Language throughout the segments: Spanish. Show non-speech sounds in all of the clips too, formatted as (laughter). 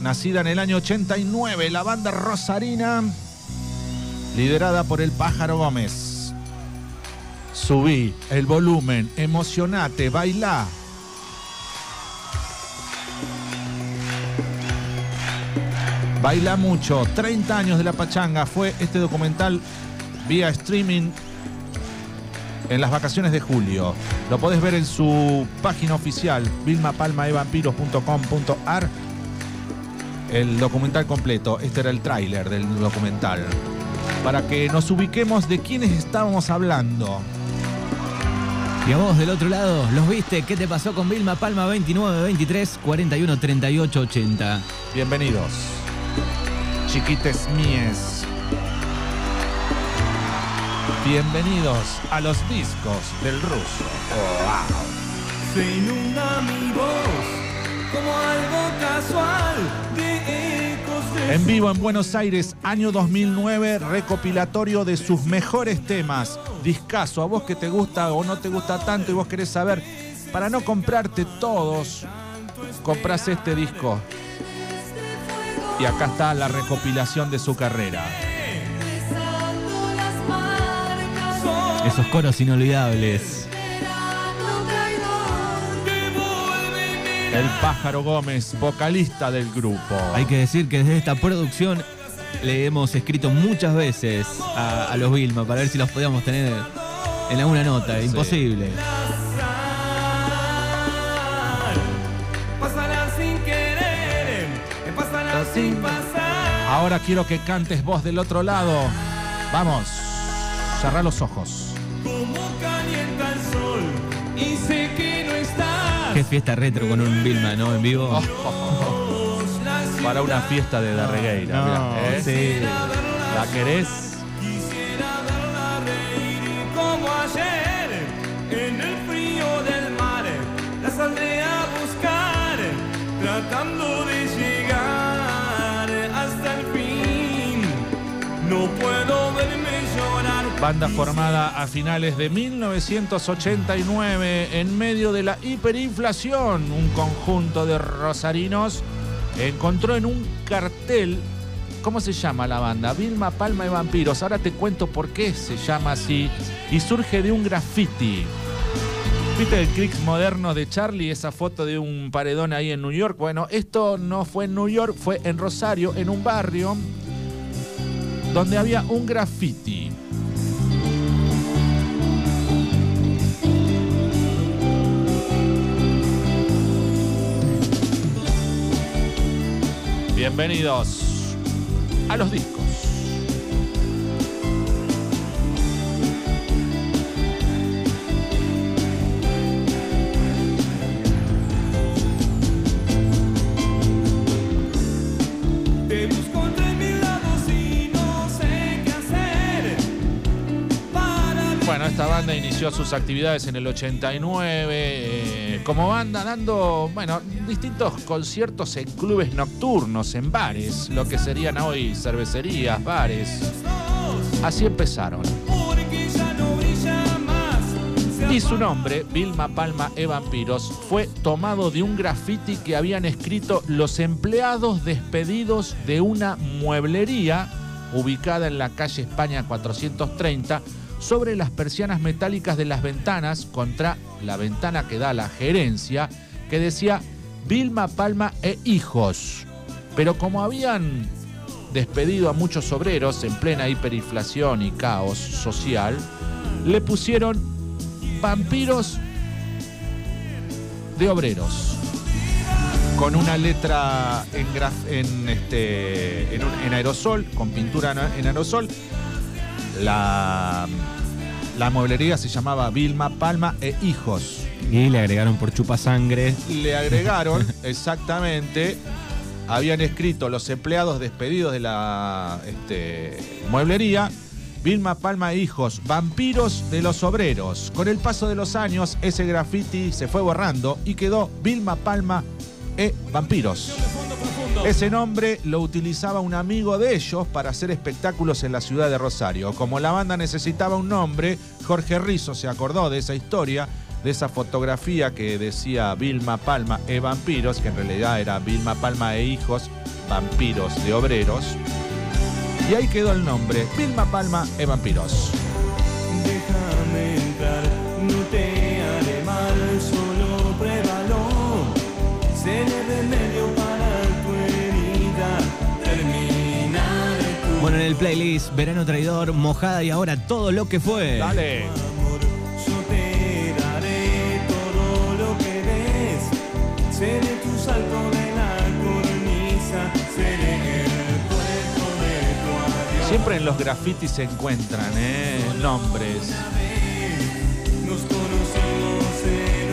nacida en el año 89, la banda Rosarina, liderada por el Pájaro Gómez. Subí el volumen, emocionate, bailá. Baila mucho, 30 años de la pachanga fue este documental vía streaming en las vacaciones de julio. Lo podés ver en su página oficial, vilmapalmaevampiros.com.ar. El documental completo. Este era el tráiler del documental. Para que nos ubiquemos de quiénes estábamos hablando. Y a vos del otro lado, ¿los viste? ¿Qué te pasó con Vilma Palma 29, 23, 41, 38, 80? Bienvenidos. Chiquites míes. Bienvenidos a los discos del ruso. Wow. Se inunda mi voz como algo casual En vivo en Buenos Aires, año 2009, recopilatorio de sus mejores temas. Discaso, a vos que te gusta o no te gusta tanto y vos querés saber, para no comprarte todos, compras este disco. Y acá está la recopilación de su carrera. Esos coros inolvidables. El Pájaro Gómez, vocalista del grupo. Hay que decir que desde esta producción le hemos escrito muchas veces a, a los Vilma para ver si los podíamos tener en alguna nota. Imposible. Pasará sin querer, pasará sin pasar. Ahora quiero que cantes vos del otro lado. Vamos, cerrá los ojos. Como calienta el sol y. Qué fiesta retro con un Vilma, ¿no? En vivo. Oh, (laughs) para una fiesta de Darregueira. No, mirá, ¿eh? sí. ¿La querés? Quisiera verla reír como ayer en el frío del mar. La saldré a buscar, tratando de Banda formada a finales de 1989 en medio de la hiperinflación. Un conjunto de rosarinos encontró en un cartel, ¿cómo se llama la banda? Vilma Palma y Vampiros. Ahora te cuento por qué se llama así. Y surge de un graffiti. ¿Viste el Cricks moderno de Charlie? Esa foto de un paredón ahí en New York. Bueno, esto no fue en New York, fue en Rosario, en un barrio donde había un graffiti. Bienvenidos a los discos. Banda inició sus actividades en el 89 eh, como banda dando, bueno, distintos conciertos en clubes nocturnos, en bares, lo que serían hoy cervecerías, bares. Así empezaron. Y su nombre, Vilma Palma e Vampiros, fue tomado de un graffiti que habían escrito los empleados despedidos de una mueblería ubicada en la calle España 430 sobre las persianas metálicas de las ventanas contra la ventana que da la gerencia que decía Vilma Palma e hijos. Pero como habían despedido a muchos obreros en plena hiperinflación y caos social, le pusieron vampiros de obreros. Con una letra en, este, en, aerosol, con pintura en aerosol. La, la mueblería se llamaba Vilma Palma e Hijos. Y le agregaron por chupasangre. Le agregaron, (laughs) exactamente, habían escrito los empleados despedidos de la este, mueblería, Vilma Palma e Hijos, vampiros de los obreros. Con el paso de los años, ese graffiti se fue borrando y quedó Vilma Palma e Vampiros. Ese nombre lo utilizaba un amigo de ellos para hacer espectáculos en la ciudad de Rosario. Como la banda necesitaba un nombre, Jorge Rizzo se acordó de esa historia de esa fotografía que decía Vilma Palma e vampiros, que en realidad era Vilma Palma e hijos, vampiros de obreros. Y ahí quedó el nombre, Vilma Palma e vampiros. Playlist, Verano Traidor, Mojada y ahora todo lo que fue. Dale. Seré tu salto de la cornisa, seré el puerto de tu adiós. Siempre en los grafitis se encuentran ¿eh? nombres. Nos conocimos en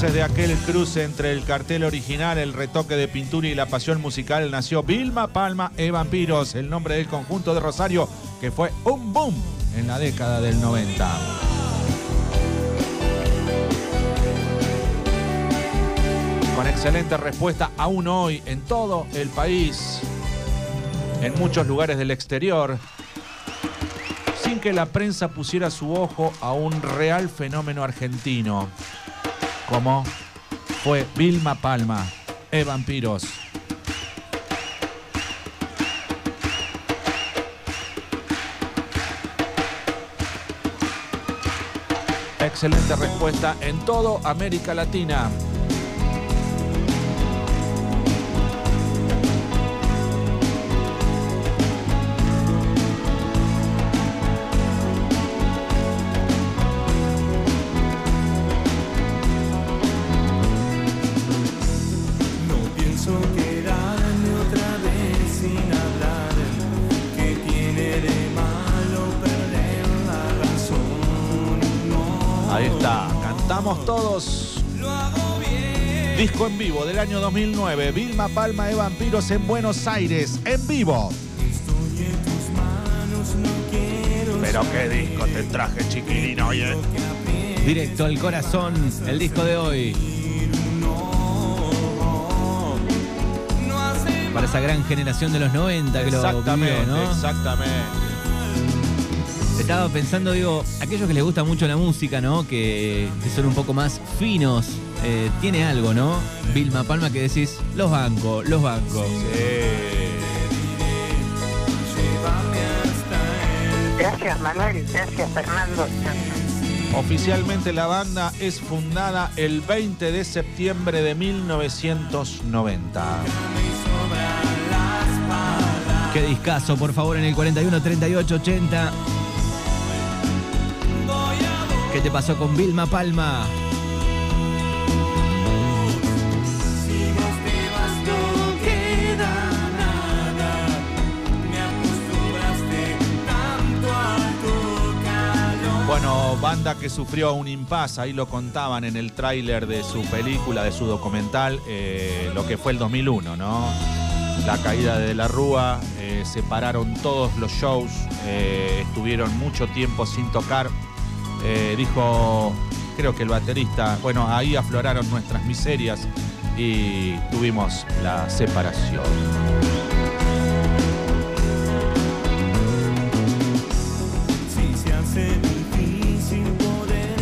entonces de aquel cruce entre el cartel original, el retoque de pintura y la pasión musical nació Vilma Palma e Vampiros, el nombre del conjunto de Rosario que fue un boom en la década del 90. Con excelente respuesta aún hoy en todo el país, en muchos lugares del exterior, sin que la prensa pusiera su ojo a un real fenómeno argentino como fue Vilma Palma, e Vampiros. Excelente respuesta en todo América Latina. En vivo del año 2009, Vilma Palma e Vampiros en Buenos Aires, en vivo. Estoy en tus manos, no quiero Pero qué disco te traje, chiquilino, oye. Directo al corazón, el disco de hoy. No, no hace Para esa gran generación de los 90 que lo Exactamente, vivió, ¿no? exactamente. Estaba pensando, digo, aquellos que les gusta mucho la música, ¿no? Que, que son un poco más finos, eh, tiene algo, ¿no? Vilma Palma que decís, los bancos, los bancos. Gracias Manuel, gracias Fernando. Oficialmente la banda es fundada el 20 de septiembre de 1990. Qué discazo, por favor, en el 41 38 80. ¿Qué te pasó con Vilma Palma? Banda que sufrió un impasse, ahí lo contaban en el tráiler de su película, de su documental, eh, lo que fue el 2001, ¿no? La caída de la Rúa, eh, separaron todos los shows, eh, estuvieron mucho tiempo sin tocar. Eh, dijo, creo que el baterista, bueno, ahí afloraron nuestras miserias y tuvimos la separación.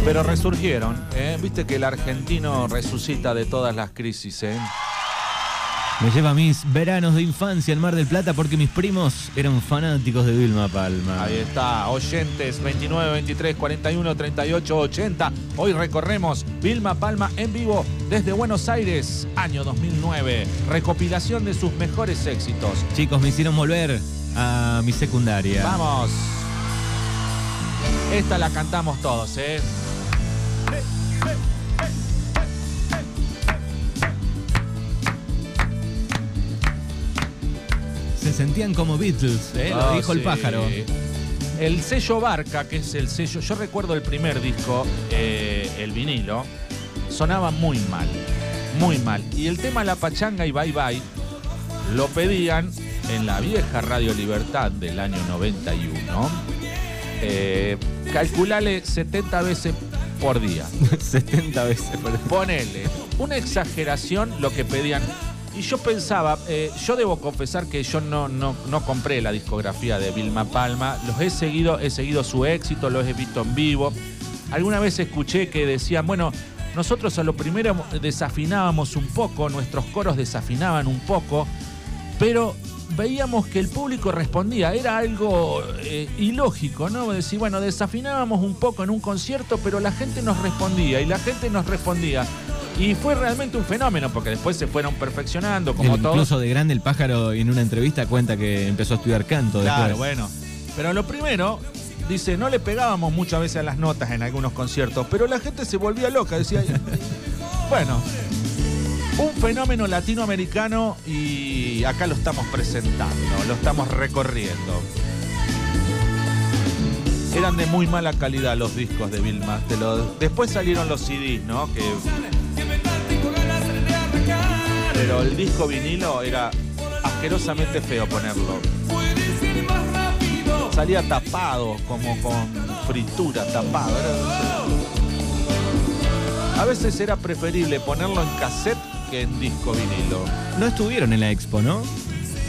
Pero resurgieron, ¿eh? Viste que el argentino resucita de todas las crisis, ¿eh? Me lleva a mis veranos de infancia en Mar del Plata porque mis primos eran fanáticos de Vilma Palma. Ahí está, oyentes 29, 23, 41, 38, 80. Hoy recorremos Vilma Palma en vivo desde Buenos Aires, año 2009. Recopilación de sus mejores éxitos. Chicos, me hicieron volver a mi secundaria. Vamos. Esta la cantamos todos, ¿eh? Sentían como Beatles, ¿eh? lo Ah, dijo el sí. pájaro. El sello Barca, que es el sello, yo recuerdo el primer disco, eh, el vinilo, sonaba muy mal. muy mal. Y el tema La Pachanga y Bye Bye lo pedían en la vieja Radio Libertad del año 91. Eh, calculale 70 veces por día. (laughs) 70 veces por Ponele, una exageración lo que pedían. Y yo pensaba, eh, yo debo confesar que yo no, no, no compré la discografía de Vilma Palma, los he seguido, he seguido su éxito, los he visto en vivo. Alguna vez escuché que decían, bueno, nosotros a lo primero desafinábamos un poco, nuestros coros desafinaban un poco, pero veíamos que el público respondía. Era algo eh, ilógico, ¿no? Decir, bueno, desafinábamos un poco en un concierto, pero la gente nos respondía y la gente nos respondía. Y fue realmente un fenómeno, porque después se fueron perfeccionando, como El- todos. Incluso de grande el pájaro en una entrevista cuenta que empezó a estudiar canto Claro, después. bueno. Pero lo primero, dice, no le pegábamos muchas veces a las notas en algunos conciertos, pero la gente se volvía loca, decía. (laughs) bueno, un fenómeno latinoamericano y acá lo estamos presentando, lo estamos recorriendo. Eran de muy mala calidad los discos de Vilma. los- Después salieron los CDs, ¿no? Que... Pero el disco vinilo era asquerosamente feo ponerlo. Salía tapado, como con fritura, tapado. Era- A veces era preferible ponerlo en cassette que en disco vinilo. No estuvieron en la expo, ¿no?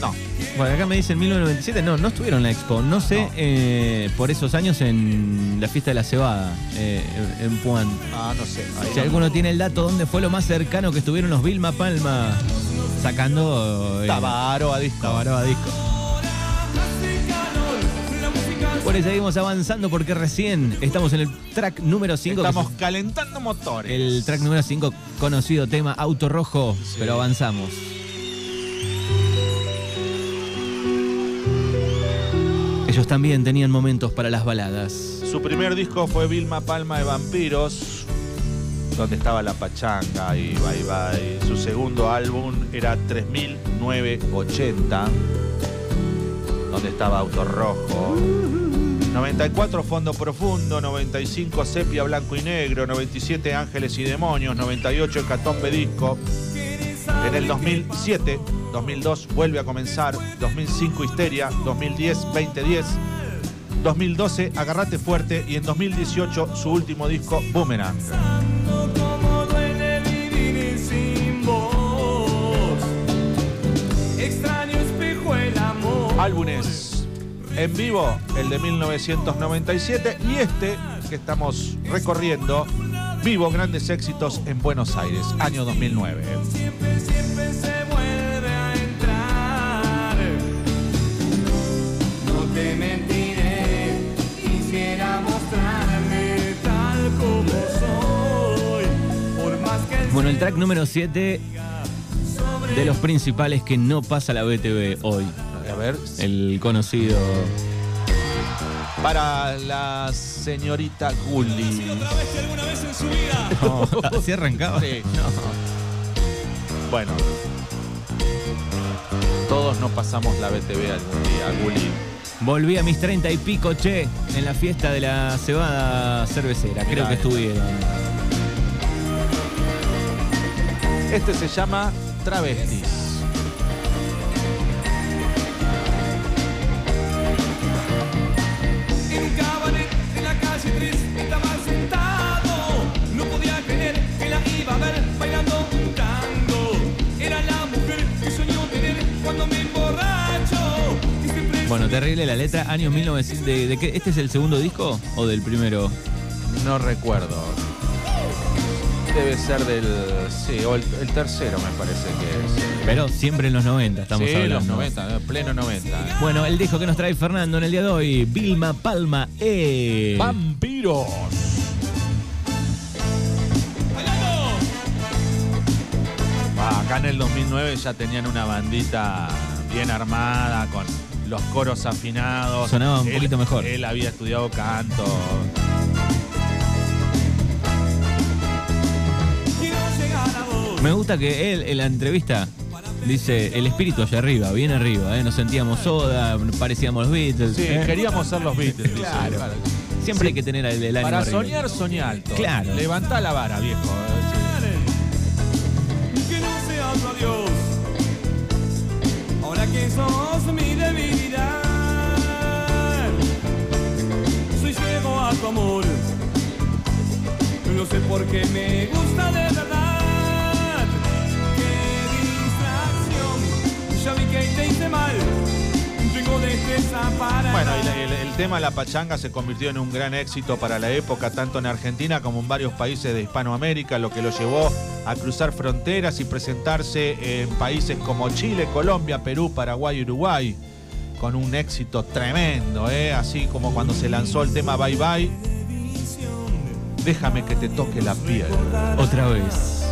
No, Bueno, acá me dicen 1997. No, no estuvieron en la expo. No sé, No. eh, por esos años en la fiesta de la cebada, eh, en Puan. ah, no sé. ahí Si no. alguno tiene el dato, ¿dónde fue lo más cercano que estuvieron los Vilma Palma sacando eh, Tabaro a disco. Tabaró a disco? Bueno, y seguimos avanzando porque recién estamos en el track número 5. Estamos calentando motores. El track número 5, conocido tema Auto Rojo, pero avanzamos. Ellos también tenían momentos para las baladas. Su primer disco fue Vilma Palma de Vampiros, donde estaba La Pachanga y Bye Bye. Su segundo álbum era 3980, donde estaba Auto Rojo. 94 Fondo Profundo, 95 Sepia Blanco y Negro, 97 Ángeles y Demonios, 98 Hecatombe Disco. En el 2007, 2002 vuelve a comenzar, 2005 Histeria, 2010 2010, 2012 Agarrate Fuerte y en 2018 su último disco Boomerang. Álbumes en vivo, el de 1997 y este que estamos recorriendo, vivo grandes éxitos en Buenos Aires, año 2009. Siempre, siempre se Bueno, el track número 7 de los principales que no pasa la BTV hoy. A ver, El conocido. para la señorita Gulli. No, ¿Así arrancaba? Sí. Bueno, todos no pasamos la BTV algún día, Gulli. Volví a mis 30 y pico, che, en la fiesta de la cebada cervecera. Creo Mirá, que estuvieron. Este se llama Travestis. En un cabaret en la calle 3 estaba sentado. No podía creer que la iba a ver bailando un tango. Era la mujer que soñó tener cuando me emborracho. Y siempre Bueno, terrible la letra. Años 1900. ¿De, de? ¿Este es el segundo disco o del primero? No recuerdo. Debe ser del. Sí, o el, el tercero me parece que es. Pero siempre en los 90 estamos sí, hablando. los 90, ¿no? pleno 90. ¿eh? Bueno, el disco que nos trae Fernando en el día de hoy, Vilma Palma E. ¡Vampiros! Ah, acá en el 2009 ya tenían una bandita bien armada con los coros afinados. Sonaba un Él- poquito mejor. Él había estudiado canto. Me gusta que él en la entrevista dice el espíritu allá arriba, bien arriba, ¿eh? nos sentíamos soda, parecíamos los Beatles. Sí, ¿eh? queríamos ser los Beatles. dice. Claro. Siempre hay que tener el, el ánimo Para arriba. soñar, soñar alto. Claro. Levantá la vara, viejo. Eh, que no sea otro adiós. Ahora que sos mi debilidad, soy ciego a tu amor. No sé por qué me gusta de verdad. Ya vi que te hice mal. Tengo destreza para. Bueno, la- el, el tema La Pachanga se convirtió en un gran éxito para la época, tanto en Argentina como en varios países de Hispanoamérica, lo que lo llevó a cruzar fronteras y presentarse en países como Chile, Colombia, Perú, Paraguay y Uruguay, con un éxito tremendo, ¿eh? así como cuando se lanzó el tema Bye Bye. Déjame que te toque la piel. Otra vez.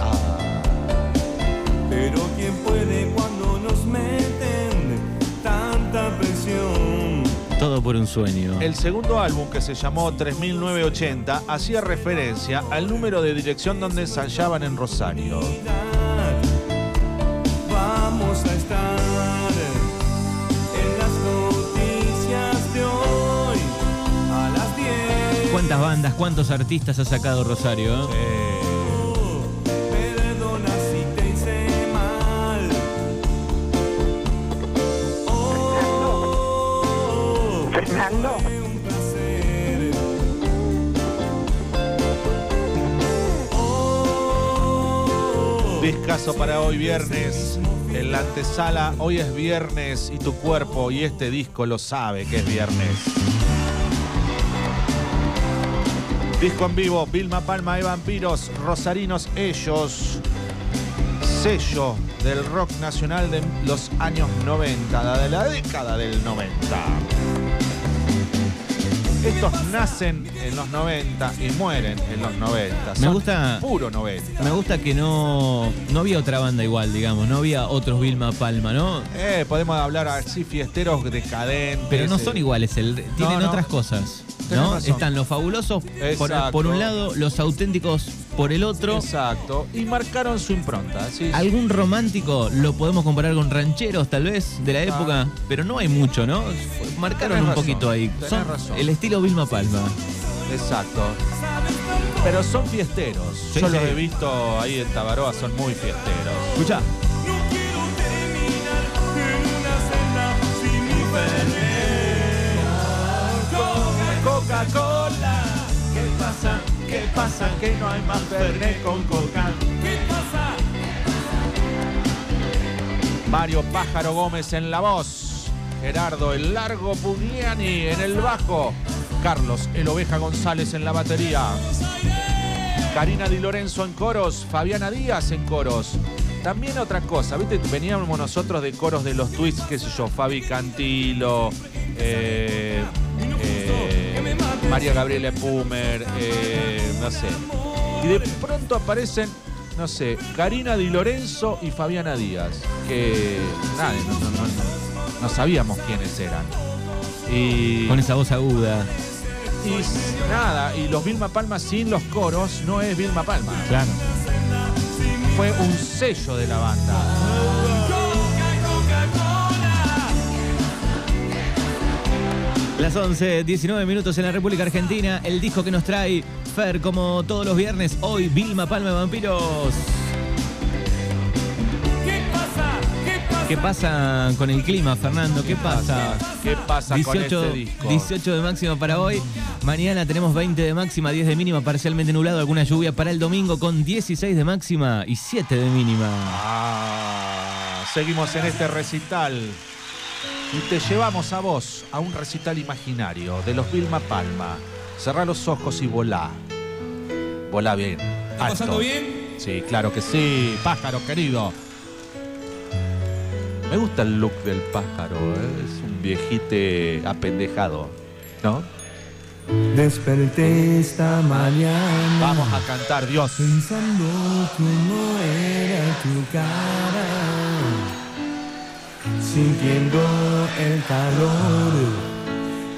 Pero quién puede cuando nos meten tanta presión. Todo por un sueño. El segundo álbum, que se llamó 3980, hacía referencia al número de dirección donde ensayaban en Rosario. Vamos a estar en las noticias de hoy a las 10. ¿Cuántas bandas, cuántos artistas ha sacado Rosario? eh? Perdona Fernando. Discaso para hoy viernes. En la antesala, hoy es viernes y tu cuerpo y este disco lo sabe que es viernes. Disco en vivo, Vilma Palma de Vampiros, Rosarinos Ellos. Sello del rock nacional de los años 90, de la década del 90. Estos nacen en los 90 y mueren en los 90. Me gusta- Puro 90. Me gusta que no, no había otra banda igual, digamos. No había otros Vilma Palma, ¿no? Eh, podemos hablar así, fiesteros decadentes. Pero no eh, son iguales, el- tienen no. otras cosas. Están los fabulosos por un lado, los auténticos por el otro. Exacto. Y marcaron su impronta. ¿sí? Algún romántico lo podemos comparar con rancheros, tal vez, de la época, pero no hay mucho, ¿no? Marcaron Tenés un razón, poquito ahí. tenés Son razón. el estilo Vilma Palma. Exacto. Pero son fiesteros. Sí, Yo sí. los he visto ahí en Tabaroa, son muy fiesteros. Escucha. Coca-Cola, ¿qué pasa? ¿Qué pasa? Que no hay más Fernet con Coca. ¿Qué pasa? Mario Pájaro Gómez en la voz. Gerardo el Largo Pugliani en el bajo. Carlos el Oveja González en la batería. Karina Di Lorenzo en coros. Fabiana Díaz en coros. También otra cosa, ¿viste? Veníamos nosotros de coros de los tweets, qué sé yo, Fabi Cantilo, eh, María Gabriela Pumer, eh, no sé. Y de pronto aparecen, no sé, Karina Di Lorenzo y Fabiana Díaz, que nada, no, no- no- no- no sabíamos quiénes eran. Y, Con esa voz aguda. y nada, y los Vilma Palma sin los coros no es Vilma Palma. Claro. Fue un sello de la banda. Las 11, 19 minutos en la República Argentina. El disco que nos trae Fer, como todos los viernes, hoy Vilma Palma de Vampiros. ¿Qué pasa? ¿Qué pasa? ¿Qué pasa con el clima, Fernando? ¿Qué pasa? ¿Qué pasa con 18, este disco? 18 de máxima para hoy. Mañana tenemos 20 de máxima, 10 de mínima, parcialmente nublado, alguna lluvia para el domingo con 16 de máxima y 7 de mínima. Ah, seguimos en este recital. Y te llevamos a vos a un recital imaginario de los Vilma Palma. Cerrá los ojos y volá. Volá bien. ¿Está pasando bien? Sí, claro que sí. Pájaro querido. Me gusta el look del pájaro. ¿eh? Es un viejite apendejado. ¿No? Desperté esta mañana Vamos a cantar, Dios. pensando cómo era tu cara, sintiendo el calor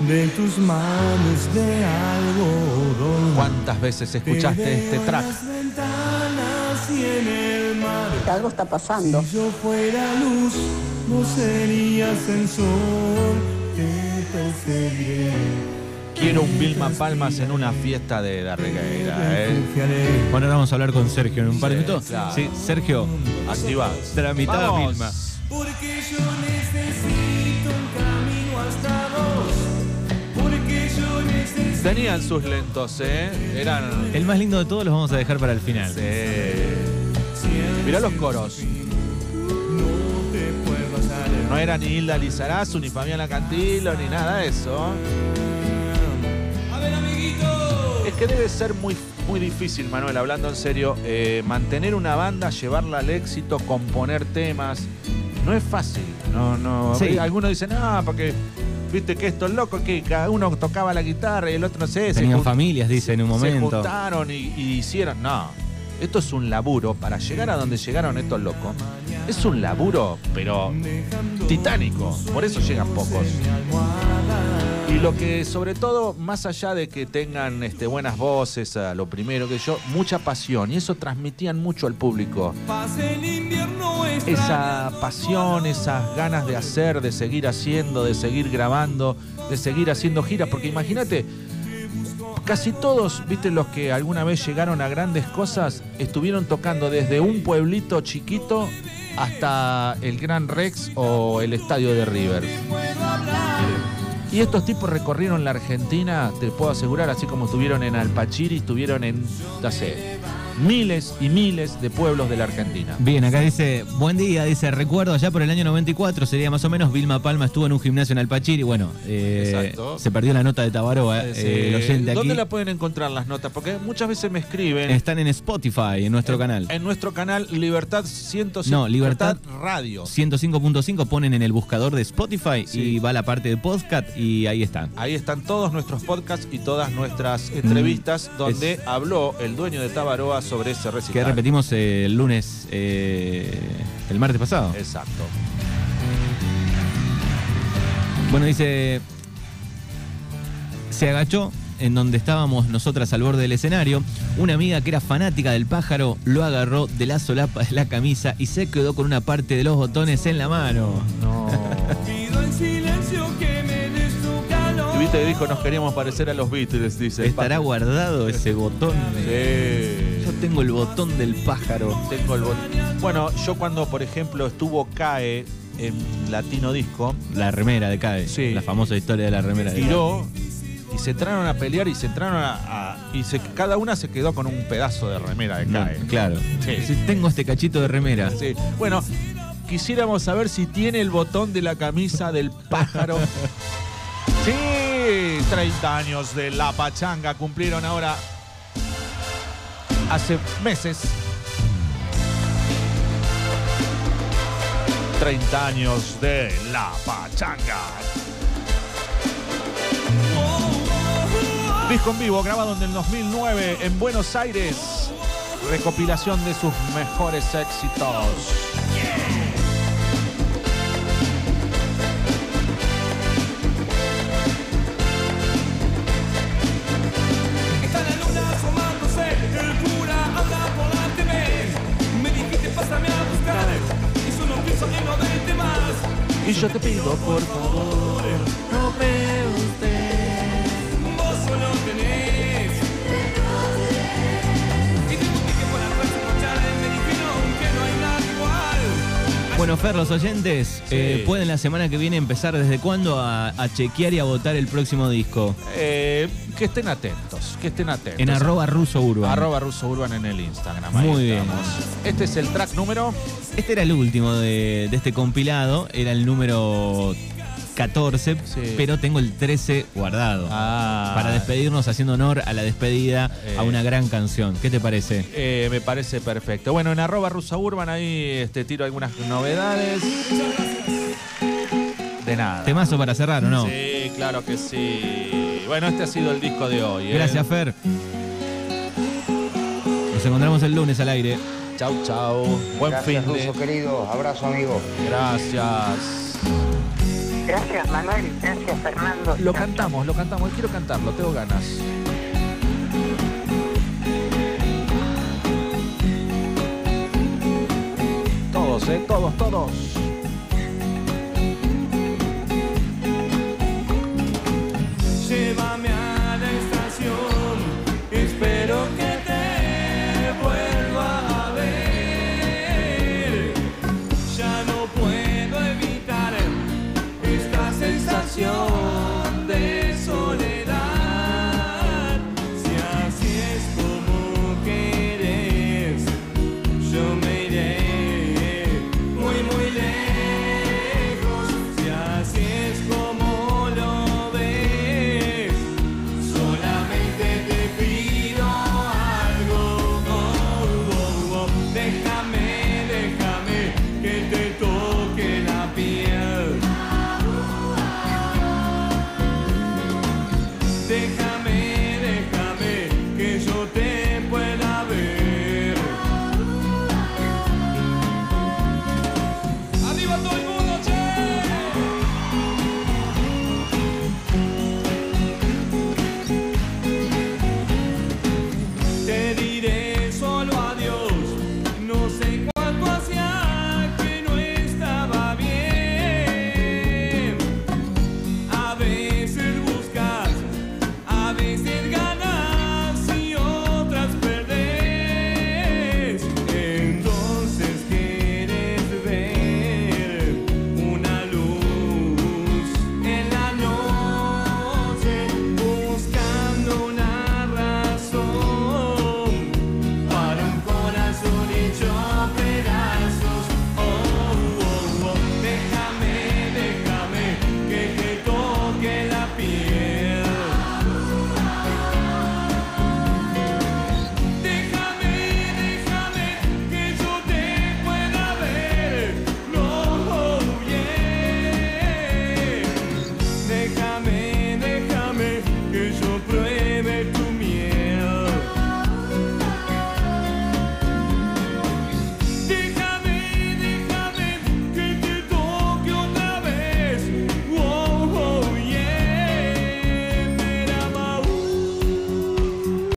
de tus manos de algodón. ¿Cuántas veces escuchaste Te este track? en las ventanas y en el mar. Algo está pasando. Si yo fuera luz, no serías el sol. Te perseguiré. Quiero un Vilma Palmas en una fiesta de Darregueira. ¿eh? Refugiaré. Bueno, ahora vamos a hablar con Sergio en un par de Sí, minutos. claro. Sí, Sergio, Activa. tramitada. Vilma. Porque yo necesito un camino hasta vos, porque yo necesito. Tenían sus lentos, ¿eh? Eran. El más lindo de todos los vamos a dejar para el final. Sí. Mirá los coros. No te puedo hallar. No era ni Hilda Lizarazu, ni Fabiana Cantilo, ni nada de eso. A ver, amiguito. Es que debe ser muy, muy difícil, Manuel, hablando en serio, eh, mantener una banda, llevarla al éxito, componer temas. No es fácil. No, no. Sí. Algunos dicen, ah, porque viste que esto es loco, que cada uno tocaba la guitarra y el otro no sé. se Tenían familias, dice en un Se momento. juntaron y, y hicieron. No. Esto es un laburo para llegar a donde llegaron estos locos. Es un laburo, pero titánico. Por eso llegan pocos. Y lo que sobre todo, más allá de que tengan este, buenas voces, a lo primero que yo, mucha pasión. Y eso transmitían mucho al público. Esa pasión, esas ganas de hacer, de seguir haciendo, de seguir grabando, de seguir haciendo giras. Porque imagínate, casi todos, viste, los que alguna vez llegaron a grandes cosas, estuvieron tocando desde un pueblito chiquito hasta el Gran Rex o el estadio de River. Y estos tipos recorrieron la Argentina, te puedo asegurar, así como estuvieron en Alpachiri, estuvieron en, no sé, miles y miles de pueblos de la Argentina. Bien, acá dice, buen día, dice, recuerdo allá por el año 94, sería más o menos, Vilma Palma estuvo en un gimnasio en Alpachiri, bueno, eh, se perdió la nota de Tabaroa, eh, el oyente aquí. ¿Dónde la pueden encontrar las notas? Porque muchas veces me escriben Están en Spotify, en nuestro canal. en nuestro canal Libertad 105 No, Libertad- Radio. 105.5 ponen en el buscador de Spotify Sí. y va a la parte de podcast y ahí están. Ahí están todos nuestros podcasts y todas nuestras entrevistas Mm, donde habló el dueño de Tabaroa sobre ese Que recital. repetimos eh, el lunes, eh, el martes pasado. Exacto. Bueno, dice, se agachó en donde estábamos nosotras al borde del escenario. Una amiga que era fanática del pájaro lo agarró de la solapa de la camisa y se quedó con una parte de los botones en la mano. No. Pido en silencio que me des tu calor. Y viste que dijo nos queríamos parecer a los Beatles, dice. ¿Estará guardado ese botón? Sí. Tengo el botón del pájaro. Tengo el bot- Bueno, yo cuando, por ejemplo, estuvo CAE en Latino Disco, La remera de CAE. Sí. La famosa historia de la remera de CAE. tiró y se entraron a pelear y se entraron a. a- y se, cada una se quedó con un pedazo de remera de No, CAE. claro. Sí. Sí, tengo este cachito de remera. Sí. Bueno, quisiéramos saber si tiene el botón de la camisa del pájaro. (laughs) Sí, 30 años de la pachanga cumplieron ahora hace meses. 30 años de la pachanga. Disco en vivo grabado en el 2009 en Buenos Aires. Recopilación de sus mejores éxitos. Yo te pido por favor, no me gustes. Vos solo tenés. Y te busqué por la fuerza escuchar, me dijeron que no hay nada igual. Bueno, Fer, los oyentes eh, pueden la semana que viene empezar desde cuándo a, a chequear y a votar el próximo disco. Eh, que estén atentos, que estén atentos. En arroba ruso urban. Arroba Ruso Urban en el Instagram. ahí Muy bien. estamos. Este es el track número. Este era el último de, de este compilado, era el número 14, Sí. pero tengo el 13 guardado. Ah, Para despedirnos, haciendo honor a la despedida, Eh. a una gran canción. ¿Qué te parece? Eh, me parece perfecto. Bueno, en arroba Rusa Urban ahí este, tiro algunas novedades. De nada. Temazo para cerrar, ¿o no? Sí, claro que sí. Bueno, este ha sido el disco de hoy. ¿eh? Gracias, Fer. Nos encontramos el lunes al aire. Chau, chau. Buen Gracias, fin. Ruso querido. Abrazo, amigo. Gracias. Gracias Manuel, gracias Fernando. Lo cantamos, lo cantamos. Quiero cantarlo, tengo ganas. Todos, ¿eh? Todos, todos. que te